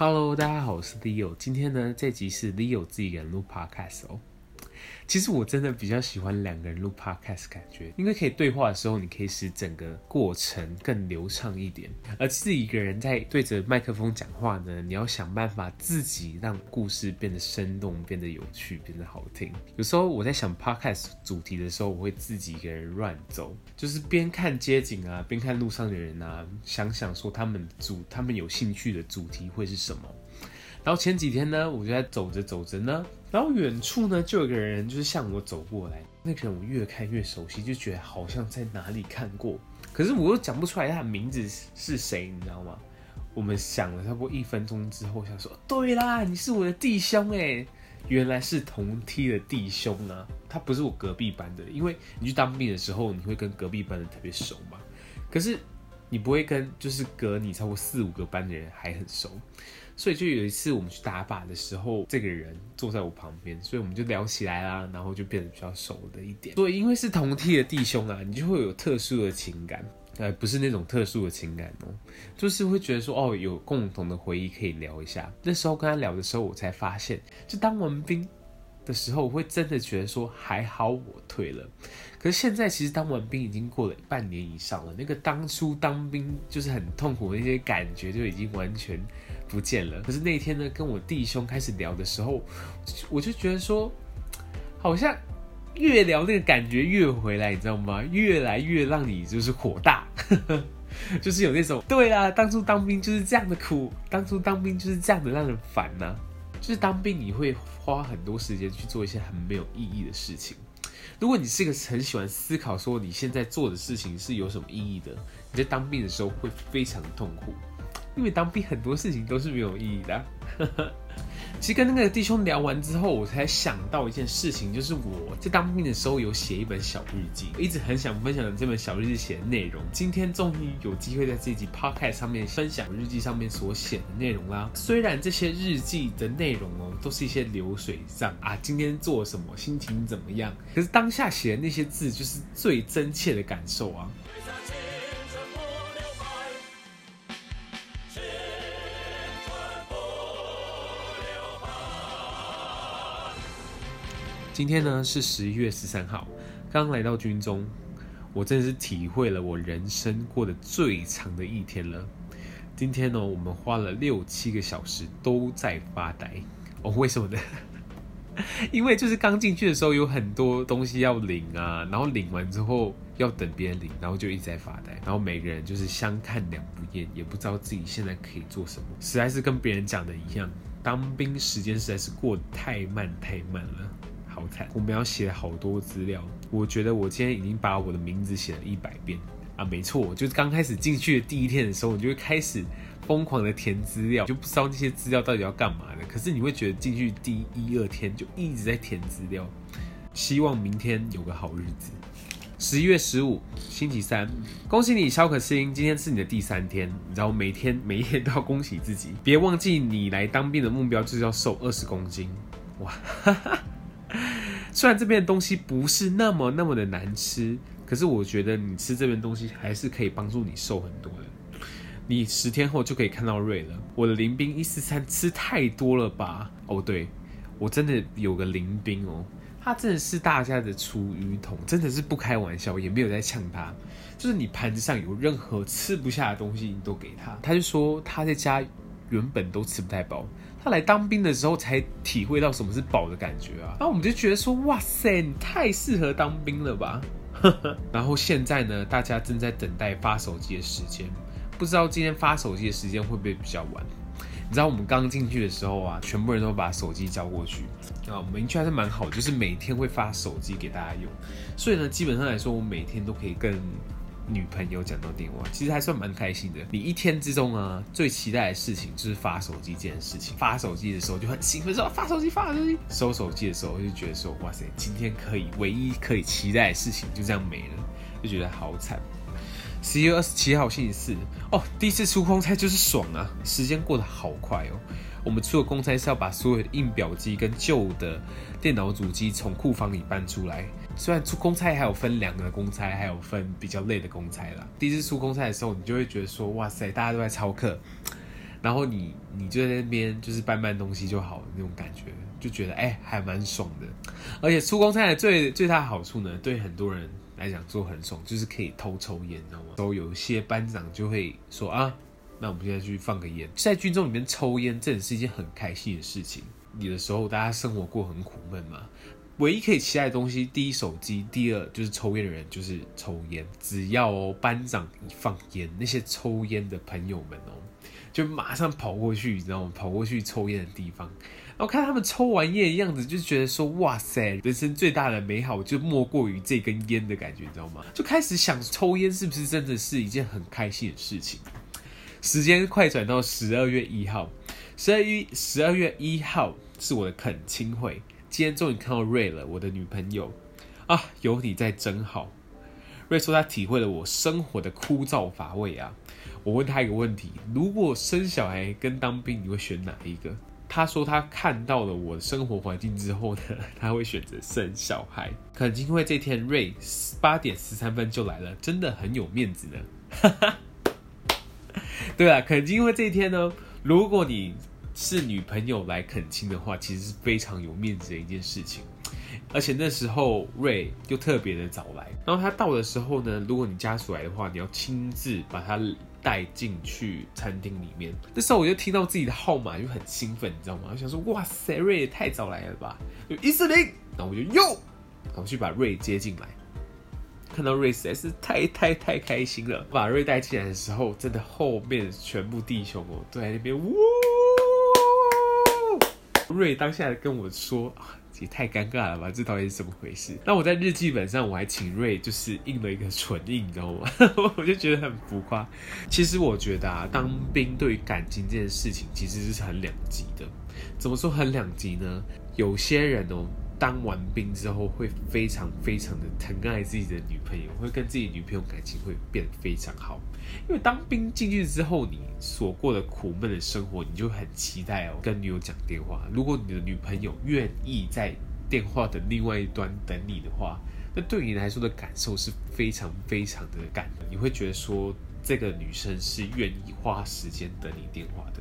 Hello，大家好，我是 Leo。今天呢，这集是 Leo 自己人录 Podcast 哦。其实我真的比较喜欢两个人录 podcast 感觉，因为可以对话的时候，你可以使整个过程更流畅一点。而自己一个人在对着麦克风讲话呢，你要想办法自己让故事变得生动、变得有趣、变得好听。有时候我在想 podcast 主题的时候，我会自己一个人乱走，就是边看街景啊，边看路上的人啊，想想说他们主他们有兴趣的主题会是什么。然后前几天呢，我就在走着走着呢，然后远处呢就有个人就是向我走过来，那个人我越看越熟悉，就觉得好像在哪里看过，可是我又讲不出来他的名字是谁，你知道吗？我们想了差不多一分钟之后，想说对啦，你是我的弟兄哎，原来是同梯的弟兄啊，他不是我隔壁班的，因为你去当兵的时候，你会跟隔壁班的特别熟嘛，可是你不会跟就是隔你超过四五个班的人还很熟。所以就有一次我们去打靶的时候，这个人坐在我旁边，所以我们就聊起来啦，然后就变得比较熟的一点。所以因为是同梯的弟兄啊，你就会有特殊的情感，呃，不是那种特殊的情感哦，就是会觉得说哦，有共同的回忆可以聊一下。那时候跟他聊的时候，我才发现，就当完兵的时候，我会真的觉得说还好我退了。可是现在其实当完兵已经过了半年以上了，那个当初当兵就是很痛苦的那些感觉就已经完全不见了。可是那天呢，跟我弟兄开始聊的时候，我就觉得说，好像越聊那个感觉越回来，你知道吗？越来越让你就是火大，就是有那种对啊，当初当兵就是这样的苦，当初当兵就是这样的让人烦呐、就是当兵你会花很多时间去做一些很没有意义的事情。如果你是一个很喜欢思考说你现在做的事情是有什么意义的，你在当兵的时候会非常痛苦，因为当兵很多事情都是没有意义的。其实跟那个弟兄聊完之后，我才想到一件事情，就是我在当兵的时候有写一本小日记，我一直很想分享的这本小日记写的内容，今天终于有机会在这集 podcast 上面分享日记上面所写的内容啦。虽然这些日记的内容哦，都是一些流水账啊，今天做什么，心情怎么样，可是当下写的那些字，就是最真切的感受啊。今天呢是十一月十三号，刚来到军中，我真的是体会了我人生过得最长的一天了。今天呢，我们花了六七个小时都在发呆。哦，为什么呢？因为就是刚进去的时候有很多东西要领啊，然后领完之后要等别人领，然后就一直在发呆，然后每个人就是相看两不厌，也不知道自己现在可以做什么，实在是跟别人讲的一样，当兵时间实在是过得太慢太慢了。好看！我们要写好多资料，我觉得我今天已经把我的名字写了一百遍啊！没错，就是刚开始进去的第一天的时候，你就会开始疯狂的填资料，就不知道那些资料到底要干嘛的。可是你会觉得进去第一二天就一直在填资料，希望明天有个好日子。十一月十五，星期三，恭喜你，肖可欣，今天是你的第三天。然后每天 每一天都要恭喜自己，别忘记你来当兵的目标就是要瘦二十公斤。哇！哈哈。虽然这边的东西不是那么那么的难吃，可是我觉得你吃这边东西还是可以帮助你瘦很多的。你十天后就可以看到瑞了。我的林兵一四三吃太多了吧？哦，对，我真的有个林兵哦，他真的是大家的厨余桶，真的是不开玩笑，也没有在呛他。就是你盘子上有任何吃不下的东西，你都给他。他就说他在家原本都吃不太饱。他来当兵的时候才体会到什么是饱的感觉啊！然后我们就觉得说，哇塞，你太适合当兵了吧！然后现在呢，大家正在等待发手机的时间，不知道今天发手机的时间会不会比较晚？你知道我们刚进去的时候啊，全部人都把手机交过去啊，我们运气还是蛮好，就是每天会发手机给大家用，所以呢，基本上来说，我每天都可以跟。女朋友讲到电话，其实还算蛮开心的。你一天之中啊，最期待的事情就是发手机这件事情。发手机的时候就很兴奋，说发手机，发手机。收手机的时候就觉得说，哇塞，今天可以唯一可以期待的事情就这样没了，就觉得好惨。十一月二十七号星期四，哦，第一次出公差就是爽啊，时间过得好快哦。我们出的公差是要把所有的印表机跟旧的电脑主机从库房里搬出来。虽然出公差还有分两个公差，还有分比较累的公差啦。第一次出公差的时候，你就会觉得说，哇塞，大家都在操课，然后你你就在那边就是搬搬东西就好那种感觉，就觉得哎、还蛮爽的。而且出公差的最最大的好处呢，对很多人来讲做很爽，就是可以偷抽烟，你知道吗？都有些班长就会说啊，那我们现在去放个烟，在军中里面抽烟，真的是一件很开心的事情。有的时候大家生活过很苦闷嘛。唯一可以期待的东西，第一手机，第二就是抽烟的人就是抽烟。只要，班长一放烟，那些抽烟的朋友们哦，就马上跑过去，你知道吗？跑过去抽烟的地方，然后看他们抽完烟的样子，就觉得说哇塞，人生最大的美好就莫过于这根烟的感觉，你知道吗？就开始想抽烟是不是真的是一件很开心的事情。时间快转到十二月一号，十二月十二月一号是我的恳亲会。今天终于看到瑞了，我的女朋友啊，有你在真好。瑞说他体会了我生活的枯燥乏味啊。我问他一个问题：如果生小孩跟当兵，你会选哪一个？他说他看到了我的生活环境之后呢，他会选择生小孩。恳亲会这天，瑞八点十三分就来了，真的很有面子呢。对啊，恳亲会这一天呢，如果你。是女朋友来恳亲的话，其实是非常有面子的一件事情。而且那时候瑞又特别的早来，然后他到的时候呢，如果你家属来的话，你要亲自把他带进去餐厅里面。那时候我就听到自己的号码就很兴奋，你知道吗？我想说，哇塞，瑞也太早来了吧？就一四零，然后我就哟，然后去把瑞接进来。看到瑞实在是太太太开心了。把瑞带进来的时候，真的后面全部弟兄哦都在那边呜。瑞当下跟我说：“，也太尴尬了吧，这到底是怎么回事？”那我在日记本上我还请瑞就是印了一个唇印，你知道吗？我就觉得很浮夸。其实我觉得啊，当兵对于感情这件事情其实是很两极的。怎么说很两极呢？有些人哦。当完兵之后，会非常非常的疼爱自己的女朋友，会跟自己女朋友感情会变非常好。因为当兵进去之后，你所过的苦闷的生活，你就很期待哦，跟女友讲电话。如果你的女朋友愿意在电话的另外一端等你的话，那对你来说的感受是非常非常的感的。你会觉得说，这个女生是愿意花时间等你电话的。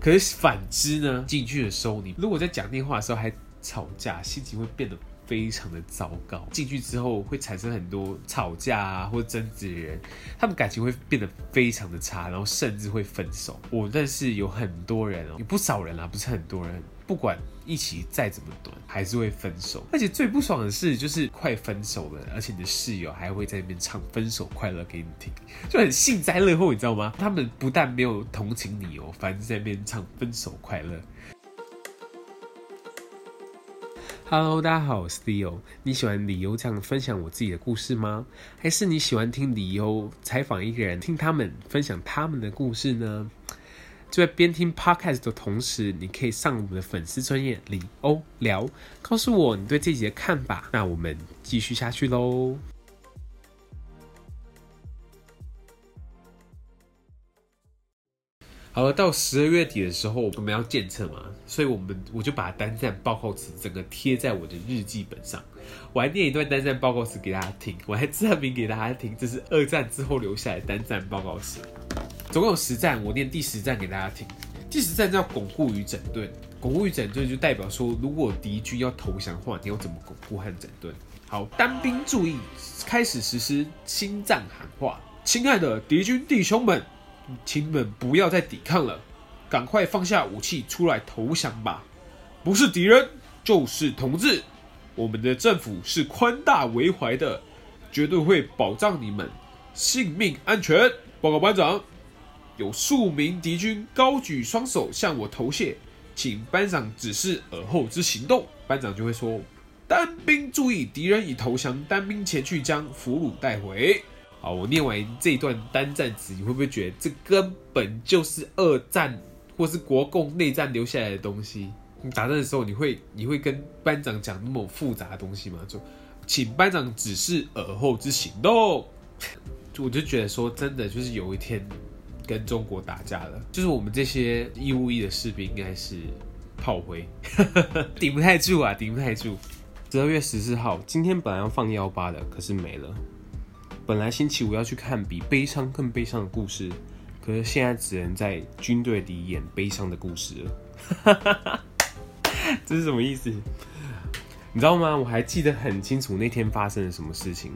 可是反之呢，进去的时候，你如果在讲电话的时候还吵架，心情会变得非常的糟糕。进去之后会产生很多吵架啊，或者争执的人，他们感情会变得非常的差，然后甚至会分手。我认识有很多人哦，有不少人啊，不是很多人，不管一起再怎么短，还是会分手。而且最不爽的是，就是快分手了，而且你的室友还会在那边唱《分手快乐》给你听，就很幸灾乐祸，你知道吗？他们不但没有同情你哦，反正在那边唱《分手快乐》。Hello，大家好，我是 Leo。你喜欢李欧这样分享我自己的故事吗？还是你喜欢听李欧采访一个人，听他们分享他们的故事呢？就在边听 Podcast 的同时，你可以上我们的粉丝专业李欧聊，告诉我你对这集的看法。那我们继续下去喽。好了，到十二月底的时候，我们要检测嘛，所以我们我就把单战报告词整个贴在我的日记本上，我还念一段单战报告词给大家听，我还证明给大家听，这是二战之后留下来的单战报告词，总共有十战，我念第十战给大家听。第十战叫巩固与整顿，巩固与整顿就代表说，如果敌军要投降的话，你要怎么巩固和整顿？好，单兵注意，开始实施心战喊话，亲爱的敌军弟兄们。请你们不要再抵抗了，赶快放下武器出来投降吧！不是敌人就是同志，我们的政府是宽大为怀的，绝对会保障你们性命安全。报告班长，有数名敌军高举双手向我投谢，请班长指示尔后之行动。班长就会说：单兵注意，敌人已投降，单兵前去将俘虏带回。好，我念完这一段单战词，你会不会觉得这根本就是二战或是国共内战留下来的东西？你打仗的时候，你会你会跟班长讲那么复杂的东西吗？就请班长指示尔后之行动。就我就觉得说，真的就是有一天跟中国打架了，就是我们这些义务役的士兵应该是炮灰，顶不太住啊，顶不太住。十二月十四号，今天本来要放幺八的，可是没了。本来星期五要去看比悲伤更悲伤的故事，可是现在只能在军队里演悲伤的故事了。这是什么意思？你知道吗？我还记得很清楚那天发生了什么事情。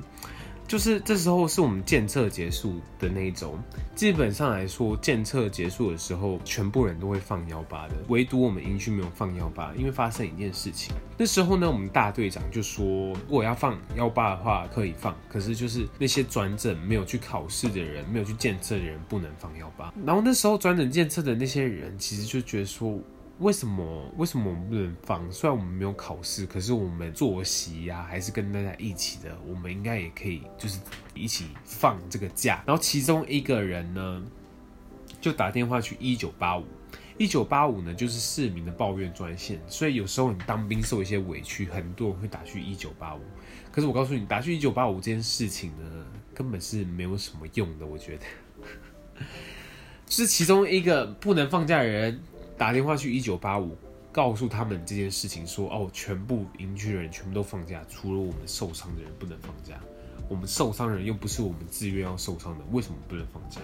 就是这时候是我们检测结束的那一周，基本上来说，检测结束的时候，全部人都会放幺八的，唯独我们营区没有放幺八，因为发生一件事情。那时候呢，我们大队长就说，如果要放幺八的话，可以放，可是就是那些转诊没有去考试的人，没有去检测的人，不能放幺八。然后那时候转诊检测的那些人，其实就觉得说。为什么？为什么我们不能放？虽然我们没有考试，可是我们作息呀、还是跟大家一起的。我们应该也可以，就是一起放这个假。然后其中一个人呢，就打电话去一九八五，一九八五呢就是市民的抱怨专线。所以有时候你当兵受一些委屈，很多人会打去一九八五。可是我告诉你，打去一九八五这件事情呢，根本是没有什么用的。我觉得，是其中一个不能放假的人。打电话去一九八五，告诉他们这件事情说，哦，全部营区的人全部都放假，除了我们受伤的人不能放假。我们受伤的人又不是我们自愿要受伤的，为什么不能放假？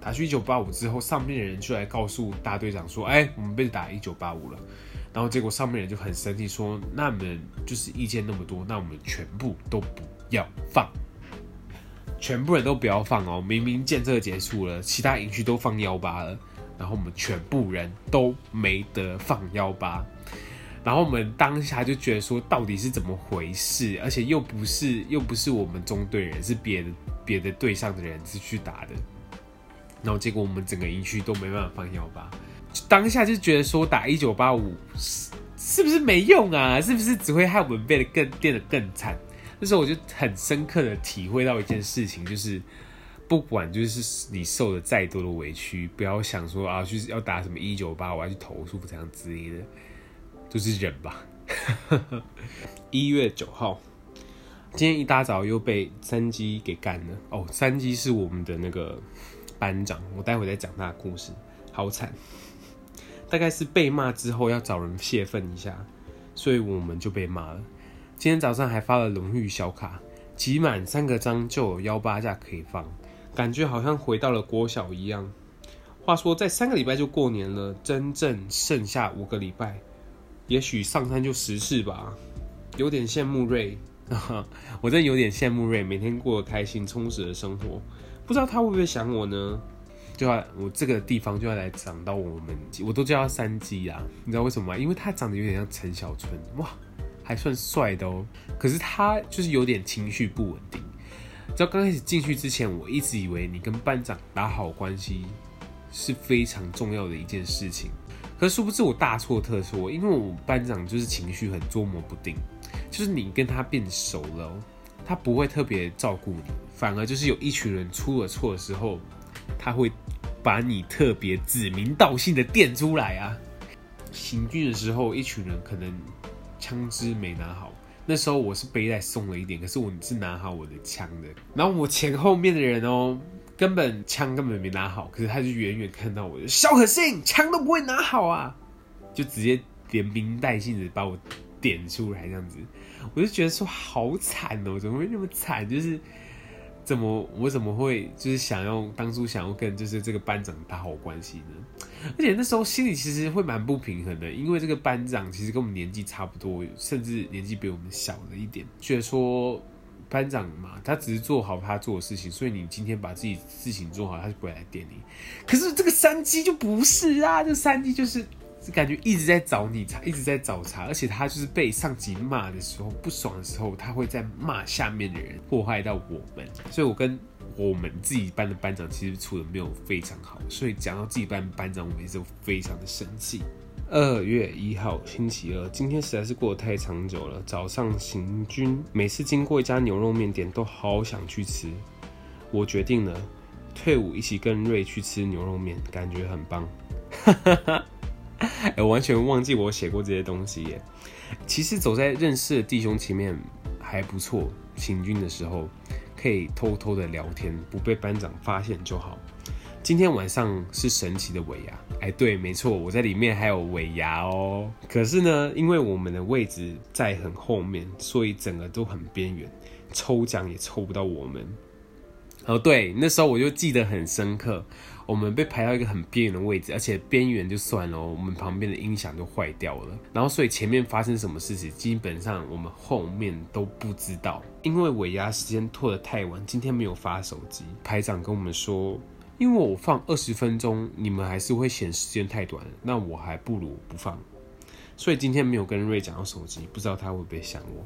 打去一九八五之后，上面的人就来告诉大队长说，哎，我们被打一九八五了。然后结果上面人就很生气，说，那你们就是意见那么多，那我们全部都不要放，全部人都不要放哦。明明建设结束了，其他营区都放幺八了。然后我们全部人都没得放幺八，然后我们当下就觉得说，到底是怎么回事？而且又不是又不是我们中队人，是别的别的队上的人是去打的。然后结果我们整个营区都没办法放幺八，当下就觉得说，打一九八五是是不是没用啊？是不是只会害我们变得更变得更惨？那时候我就很深刻的体会到一件事情，就是。不管就是你受了再多的委屈，不要想说啊，就是要打什么一九八，我要去投诉这样之类的，就是忍吧。一月九号，今天一大早又被三机给干了哦。三机是我们的那个班长，我待会再讲他的故事，好惨。大概是被骂之后要找人泄愤一下，所以我们就被骂了。今天早上还发了荣誉小卡，集满三个章就有幺八架可以放。感觉好像回到了国小一样。话说，在三个礼拜就过年了，真正剩下五个礼拜，也许上山就十次吧。有点羡慕瑞，我真的有点羡慕瑞，每天过得开心充实的生活。不知道他会不会想我呢？就要我这个地方就要来长到我们，我都叫他三鸡啊。你知道为什么吗？因为他长得有点像陈小春，哇，还算帅的哦。可是他就是有点情绪不稳定。在刚开始进去之前，我一直以为你跟班长打好关系是非常重要的一件事情。可殊不知我大错特错，因为我们班长就是情绪很捉摸不定，就是你跟他变熟了，他不会特别照顾你，反而就是有一群人出了错的时候，他会把你特别指名道姓的电出来啊。行军的时候，一群人可能枪支没拿好。那时候我是背带松了一点，可是我是拿好我的枪的。然后我前后面的人哦，根本枪根本没拿好，可是他就远远看到我，就肖可信枪都不会拿好啊，就直接连名带姓的把我点出来，这样子，我就觉得说好惨哦，怎么会那么惨？就是。怎么我怎么会就是想要当初想要跟就是这个班长打好关系呢？而且那时候心里其实会蛮不平衡的，因为这个班长其实跟我们年纪差不多，甚至年纪比我们小了一点。觉得说班长嘛，他只是做好他做的事情，所以你今天把自己事情做好，他就不会来点你。可是这个三鸡就不是啊，这三鸡就是。是感觉一直在找你茬，一直在找茬，而且他就是被上级骂的时候不爽的时候，他会在骂下面的人，祸害到我们。所以我跟我们自己班的班长其实处得没有非常好，所以讲到自己班班长，我们就非常的生气。二月一号星期二，今天实在是过得太长久了。早上行军，每次经过一家牛肉面店，都好想去吃。我决定了，退伍一起跟瑞去吃牛肉面，感觉很棒。哈哈哈。哎，我完全忘记我写过这些东西耶。其实走在认识的弟兄前面还不错，行军的时候可以偷偷的聊天，不被班长发现就好。今天晚上是神奇的尾牙，哎，对，没错，我在里面还有尾牙哦。可是呢，因为我们的位置在很后面，所以整个都很边缘，抽奖也抽不到我们。哦，对，那时候我就记得很深刻。我们被排到一个很边缘的位置，而且边缘就算了，我们旁边的音响就坏掉了。然后，所以前面发生什么事情，基本上我们后面都不知道。因为尾牙时间拖得太晚，今天没有发手机。排长跟我们说，因为我放二十分钟，你们还是会嫌时间太短，那我还不如不放。所以今天没有跟瑞讲到手机，不知道他会不会想我。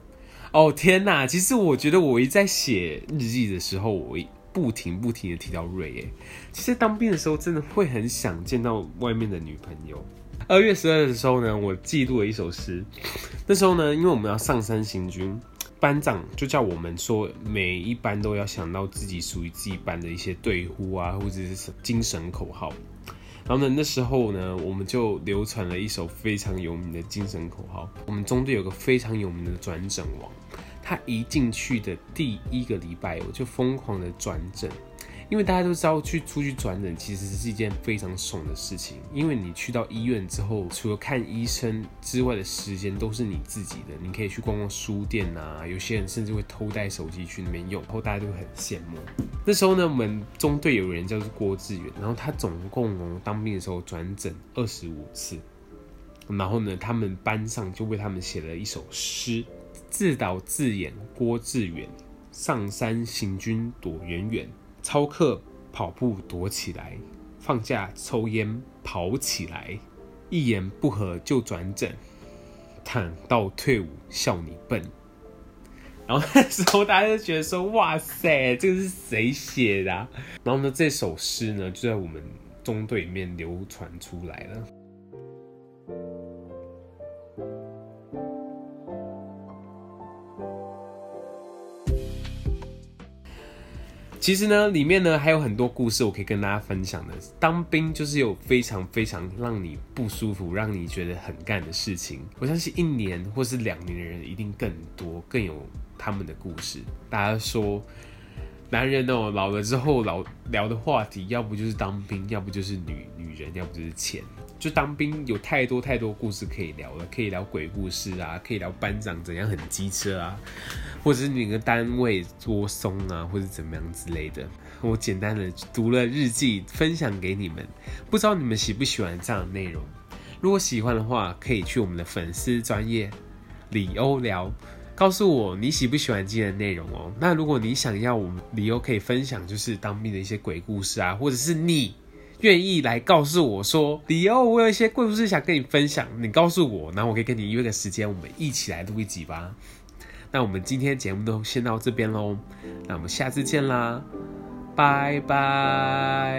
哦天哪！其实我觉得我一在写日记的时候，我。不停不停的提到瑞耶，其实当兵的时候真的会很想见到外面的女朋友。二月十二的时候呢，我记录了一首诗。那时候呢，因为我们要上山行军，班长就叫我们说，每一班都要想到自己属于自己班的一些队呼啊，或者是精神口号。然后呢，那时候呢，我们就流传了一首非常有名的精神口号。我们中队有个非常有名的转诊王。他一进去的第一个礼拜，我就疯狂的转诊，因为大家都知道去出去转诊其实是一件非常爽的事情，因为你去到医院之后，除了看医生之外的时间都是你自己的，你可以去逛逛书店啊，有些人甚至会偷带手机去那边用，然后大家都会很羡慕。那时候呢，我们中队有人叫做郭志远，然后他总共当兵的时候转诊二十五次，然后呢，他们班上就为他们写了一首诗。自导自演，郭志远上山行军躲远远，操课跑步躲起来，放假抽烟跑起来，一言不合就转诊，躺到退伍笑你笨。然后 那时候大家就觉得说：“哇塞，这个是谁写的啊？”然后呢，这首诗呢就在我们中队里面流传出来了。其实呢，里面呢还有很多故事我可以跟大家分享的。当兵就是有非常非常让你不舒服、让你觉得很干的事情。我相信一年或是两年的人一定更多，更有他们的故事。大家说，男人哦，老了之后老聊的话题，要不就是当兵，要不就是女女人，要不就是钱。就当兵有太多太多故事可以聊了，可以聊鬼故事啊，可以聊班长怎样很机车啊，或者是哪个单位多松啊，或者怎么样之类的。我简单的读了日记，分享给你们，不知道你们喜不喜欢这样的内容？如果喜欢的话，可以去我们的粉丝专业李欧聊，告诉我你喜不喜欢今天的内容哦。那如果你想要我们李欧可以分享，就是当兵的一些鬼故事啊，或者是你。愿意来告诉我说，李欧，我有一些故事想跟你分享，你告诉我，然后我可以跟你约个时间，我们一起来录一集吧。那我们今天节目都先到这边喽，那我们下次见啦，拜拜。